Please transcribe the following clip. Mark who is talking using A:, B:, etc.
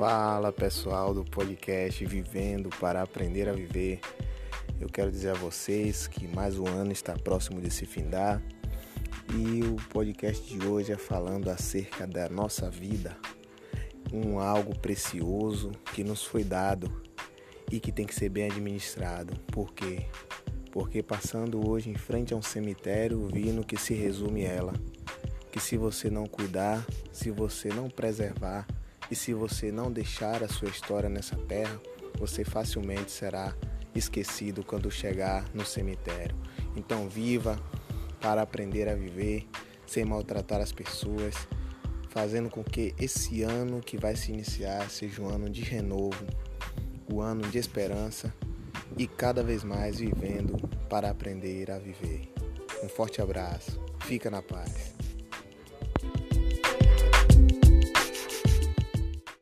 A: Fala pessoal do podcast Vivendo para Aprender a Viver. Eu quero dizer a vocês que mais um ano está próximo de se findar e o podcast de hoje é falando acerca da nossa vida, um algo precioso que nos foi dado e que tem que ser bem administrado. Por quê? Porque passando hoje em frente a um cemitério, vi no que se resume ela, que se você não cuidar, se você não preservar, e se você não deixar a sua história nessa terra, você facilmente será esquecido quando chegar no cemitério. Então, viva para aprender a viver sem maltratar as pessoas, fazendo com que esse ano que vai se iniciar seja um ano de renovo, um ano de esperança e cada vez mais vivendo para aprender a viver. Um forte abraço, fica na paz.